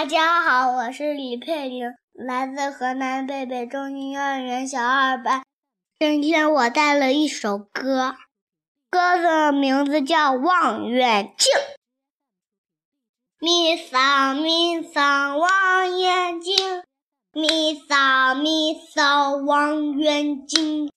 大家好，我是李佩玲，来自河南贝贝中心幼儿园小二班。今天我带了一首歌，歌的名字叫《望远镜》。咪扫咪扫望远镜，咪扫咪扫望远镜，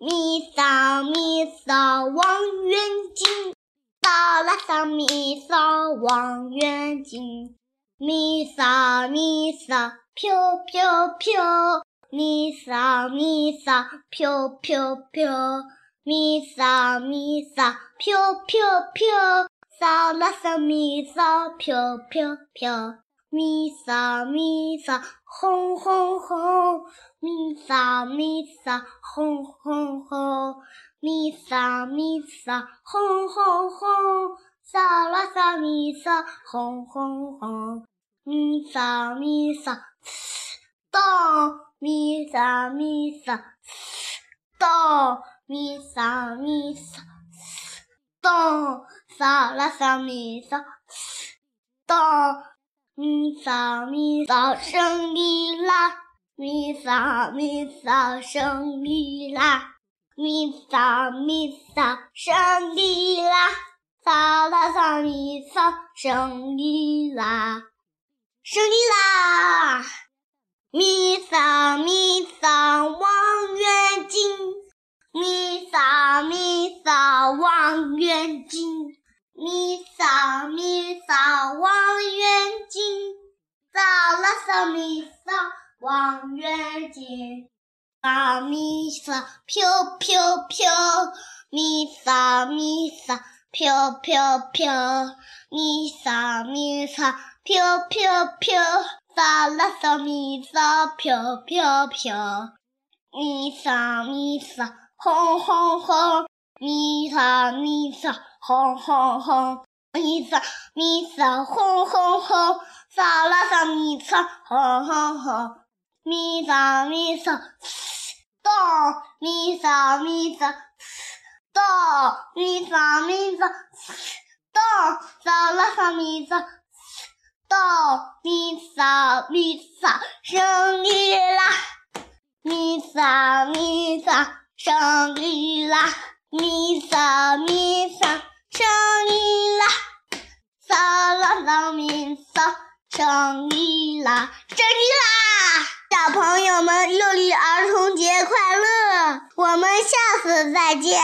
咪扫咪扫望远镜，扫啦扫咪扫望远镜。咪扫咪扫，飘飘飘，咪扫咪扫，飘飘飘，咪扫咪扫，飘飘飘，扫啦扫咪扫，飘飘飘，咪扫咪扫，轰轰轰，咪扫咪扫，轰轰轰，咪扫咪扫，轰轰轰。扫啦扫咪扫，轰轰轰，咪扫咪扫，咚，咪扫咪扫，咚，咪扫咪扫，咚，扫啦扫咪扫，咚，咪扫咪扫，胜利啦！咪扫咪扫，胜利啦！咪扫咪扫，胜利啦！扫啦扫咪扫，胜利啦！胜利啦！咪扫咪扫望远镜，咪扫咪扫望远镜，咪扫咪扫望远镜，扫啦扫咪扫望远镜，扫咪扫飘飘飘，咪扫咪扫。飘飘飘，咪扫咪扫，飘飘飘，扫啦扫咪扫，飘飘飘，咪扫咪扫，轰轰轰，咪扫咪扫，轰轰轰，咪扫咪扫，轰轰轰，扫啦扫咪扫，轰轰轰，咪扫咪扫，咚，咪扫咪扫。哆咪嗦咪嗦，哆嗦啦嗦咪嗦，哆咪嗦咪嗦，胜利啦，咪嗦咪嗦，胜利啦，咪嗦咪嗦，胜利啦，嗦啦嗦咪嗦，胜利啦，胜利啦，小朋友们，六一儿童节快乐，我们下次再见。